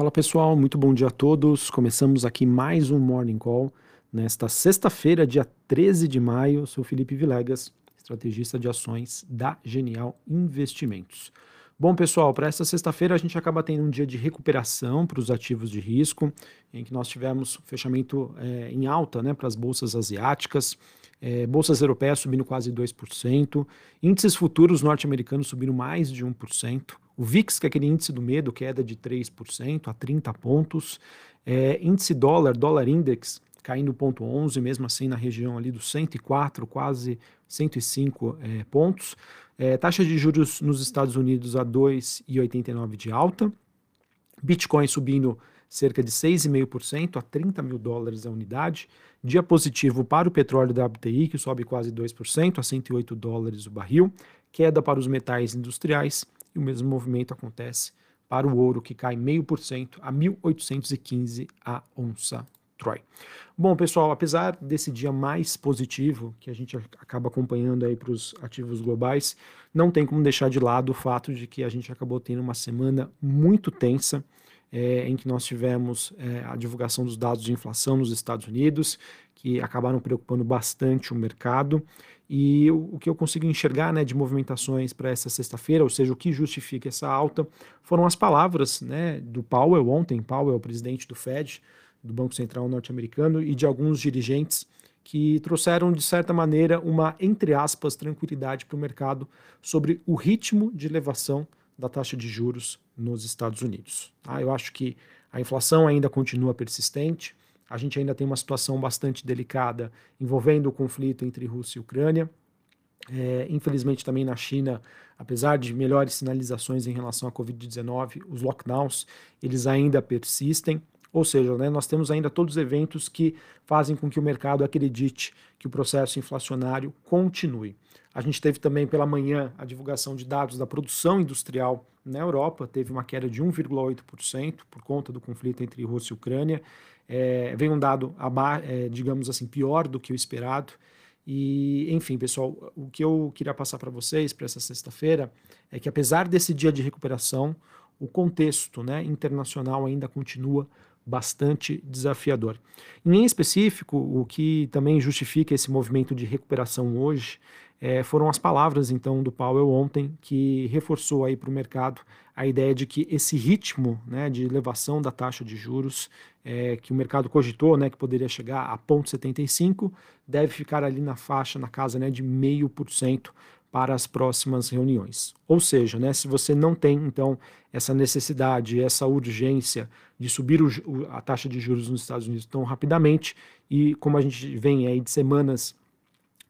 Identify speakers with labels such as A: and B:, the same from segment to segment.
A: Fala pessoal, muito bom dia a todos. Começamos aqui mais um Morning Call nesta sexta-feira, dia 13 de maio. Sou Felipe Vilegas, estrategista de ações da Genial Investimentos. Bom, pessoal, para esta sexta-feira a gente acaba tendo um dia de recuperação para os ativos de risco, em que nós tivemos fechamento é, em alta né, para as bolsas asiáticas, é, bolsas europeias subindo quase 2%, índices futuros norte-americanos subindo mais de 1%, o VIX, que é aquele índice do medo, queda de 3% a 30 pontos. É, índice dólar, dólar index, caindo 0,11, mesmo assim na região ali dos 104, quase 105 é, pontos. É, taxa de juros nos Estados Unidos a 2,89 de alta. Bitcoin subindo cerca de 6,5% a 30 mil dólares a unidade. Dia positivo para o petróleo da WTI, que sobe quase 2% a 108 dólares o barril. Queda para os metais industriais e o mesmo movimento acontece para o ouro, que cai 0,5% a 1.815 a onça Troy. Bom, pessoal, apesar desse dia mais positivo que a gente acaba acompanhando aí para os ativos globais, não tem como deixar de lado o fato de que a gente acabou tendo uma semana muito tensa, é, em que nós tivemos é, a divulgação dos dados de inflação nos Estados Unidos, que acabaram preocupando bastante o mercado. E o, o que eu consigo enxergar né, de movimentações para essa sexta-feira, ou seja, o que justifica essa alta, foram as palavras né, do Powell ontem, Powell, presidente do Fed, do Banco Central norte-americano, e de alguns dirigentes que trouxeram, de certa maneira, uma, entre aspas, tranquilidade para o mercado sobre o ritmo de elevação da taxa de juros nos Estados Unidos. Ah, eu acho que a inflação ainda continua persistente, a gente ainda tem uma situação bastante delicada envolvendo o conflito entre Rússia e Ucrânia. É, infelizmente, também na China, apesar de melhores sinalizações em relação à Covid-19, os lockdowns eles ainda persistem. Ou seja, né, nós temos ainda todos os eventos que fazem com que o mercado acredite que o processo inflacionário continue. A gente teve também pela manhã a divulgação de dados da produção industrial na Europa, teve uma queda de 1,8% por conta do conflito entre Rússia e Ucrânia. É, vem um dado, é, digamos assim, pior do que o esperado. E, enfim, pessoal, o que eu queria passar para vocês para essa sexta-feira é que, apesar desse dia de recuperação, o contexto né, internacional ainda continua bastante desafiador. Em específico, o que também justifica esse movimento de recuperação hoje é, foram as palavras então do Powell ontem que reforçou aí para o mercado a ideia de que esse ritmo né, de elevação da taxa de juros é, que o mercado cogitou, né, que poderia chegar a 0,75, deve ficar ali na faixa, na casa né, de meio por cento para as próximas reuniões. Ou seja, né, se você não tem, então, essa necessidade, essa urgência de subir o, a taxa de juros nos Estados Unidos tão rapidamente, e como a gente vem aí de semanas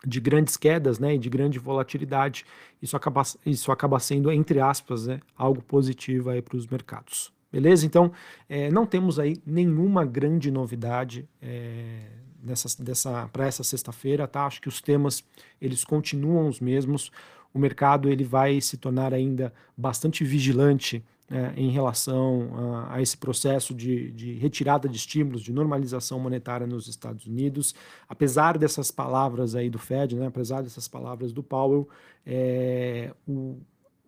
A: de grandes quedas né, e de grande volatilidade, isso acaba, isso acaba sendo, entre aspas, né, algo positivo para os mercados. Beleza? Então, é, não temos aí nenhuma grande novidade é, nessa, dessa, para essa sexta-feira, tá? Acho que os temas, eles continuam os mesmos. O mercado, ele vai se tornar ainda bastante vigilante é, em relação a, a esse processo de, de, retirada de estímulos, de normalização monetária nos Estados Unidos. Apesar dessas palavras aí do Fed, né, apesar dessas palavras do Powell, é, o,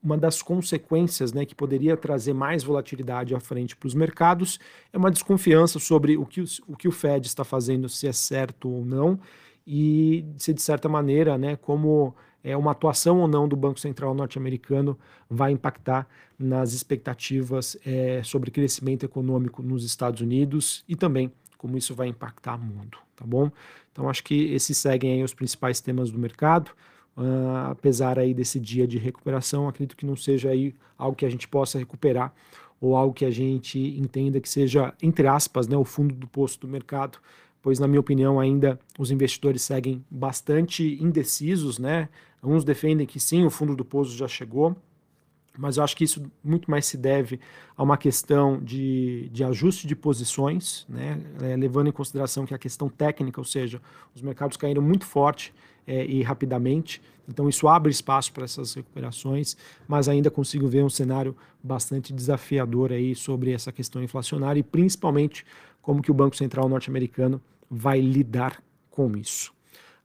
A: uma das consequências né, que poderia trazer mais volatilidade à frente para os mercados é uma desconfiança sobre o que, o, o que o Fed está fazendo, se é certo ou não, e se de certa maneira, né, como é, uma atuação ou não do Banco Central norte-americano vai impactar nas expectativas é, sobre crescimento econômico nos Estados Unidos e também como isso vai impactar o mundo, tá bom? Então acho que esses seguem os principais temas do mercado. Uh, apesar aí desse dia de recuperação, acredito que não seja aí algo que a gente possa recuperar ou algo que a gente entenda que seja, entre aspas, né, o fundo do poço do mercado, pois na minha opinião ainda os investidores seguem bastante indecisos, né? Uns defendem que sim, o fundo do poço já chegou, mas eu acho que isso muito mais se deve a uma questão de, de ajuste de posições, né, é, levando em consideração que a questão técnica, ou seja, os mercados caíram muito forte é, e rapidamente, então isso abre espaço para essas recuperações, mas ainda consigo ver um cenário bastante desafiador aí sobre essa questão inflacionária e principalmente como que o Banco Central norte-americano vai lidar com isso.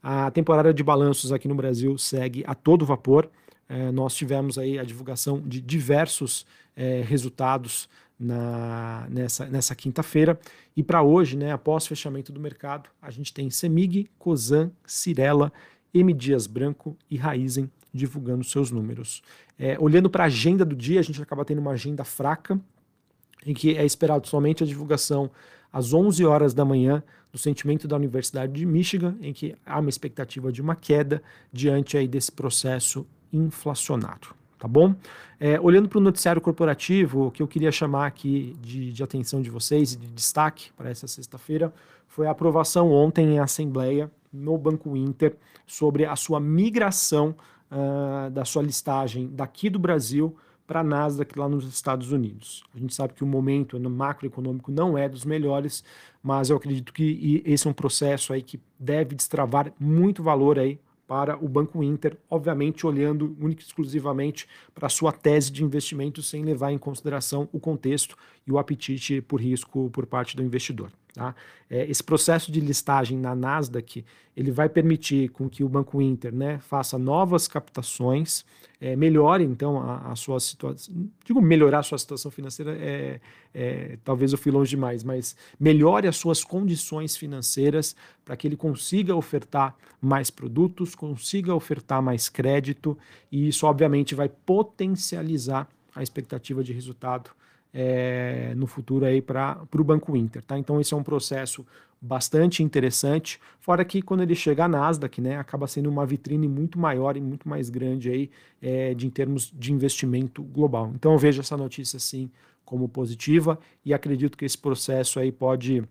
A: A temporada de balanços aqui no Brasil segue a todo vapor. É, nós tivemos aí a divulgação de diversos é, resultados na, nessa, nessa quinta-feira. E para hoje, né, após fechamento do mercado, a gente tem Semig, Cosan, Cirela, M. Dias Branco e Raizen divulgando seus números. É, olhando para a agenda do dia, a gente acaba tendo uma agenda fraca, em que é esperado somente a divulgação às 11 horas da manhã do sentimento da Universidade de Michigan, em que há uma expectativa de uma queda diante aí desse processo inflacionário tá bom? É, olhando para o noticiário corporativo, o que eu queria chamar aqui de, de atenção de vocês e de destaque para essa sexta-feira foi a aprovação ontem em assembleia no Banco Inter sobre a sua migração uh, da sua listagem daqui do Brasil para a Nasdaq lá nos Estados Unidos. A gente sabe que o momento no macroeconômico não é dos melhores, mas eu acredito que esse é um processo aí que deve destravar muito valor aí para o Banco Inter, obviamente olhando única e exclusivamente para a sua tese de investimento, sem levar em consideração o contexto e o apetite por risco por parte do investidor. Tá? É, esse processo de listagem na Nasdaq ele vai permitir com que o Banco Inter né, faça novas captações, é, melhore então a, a, sua situação. Digo melhorar a sua situação financeira, é, é, talvez eu fui longe demais, mas melhore as suas condições financeiras para que ele consiga ofertar mais produtos, consiga ofertar mais crédito, e isso obviamente vai potencializar a expectativa de resultado é, no futuro aí para o Banco Inter, tá? Então esse é um processo bastante interessante, fora que quando ele chega à Nasdaq, né, acaba sendo uma vitrine muito maior e muito mais grande aí é, de, em termos de investimento global. Então eu vejo essa notícia assim como positiva e acredito que esse processo aí pode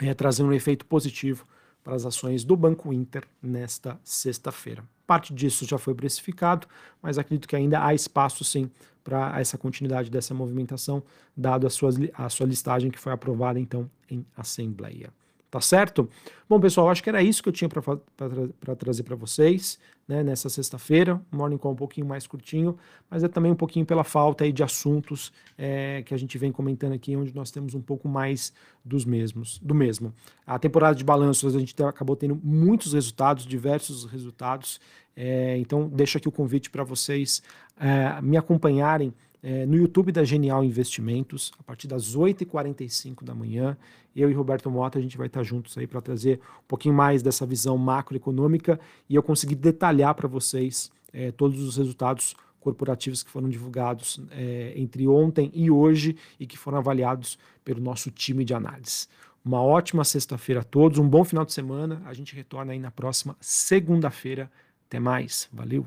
A: é, trazer um efeito positivo para as ações do Banco Inter nesta sexta-feira. Parte disso já foi precificado, mas acredito que ainda há espaço sim para essa continuidade dessa movimentação, dado a sua, a sua listagem que foi aprovada então em assembleia. Tá certo? Bom, pessoal, acho que era isso que eu tinha para trazer para vocês né, nessa sexta-feira. Um morning call um pouquinho mais curtinho, mas é também um pouquinho pela falta aí de assuntos é, que a gente vem comentando aqui, onde nós temos um pouco mais dos mesmos, do mesmo. A temporada de balanços, a gente acabou tendo muitos resultados, diversos resultados. É, então, deixo aqui o convite para vocês é, me acompanharem é, no YouTube da Genial Investimentos, a partir das 8h45 da manhã. Eu e Roberto Mota, a gente vai estar juntos aí para trazer um pouquinho mais dessa visão macroeconômica e eu conseguir detalhar para vocês é, todos os resultados corporativos que foram divulgados é, entre ontem e hoje e que foram avaliados pelo nosso time de análise. Uma ótima sexta-feira a todos, um bom final de semana. A gente retorna aí na próxima segunda-feira. Até mais. Valeu!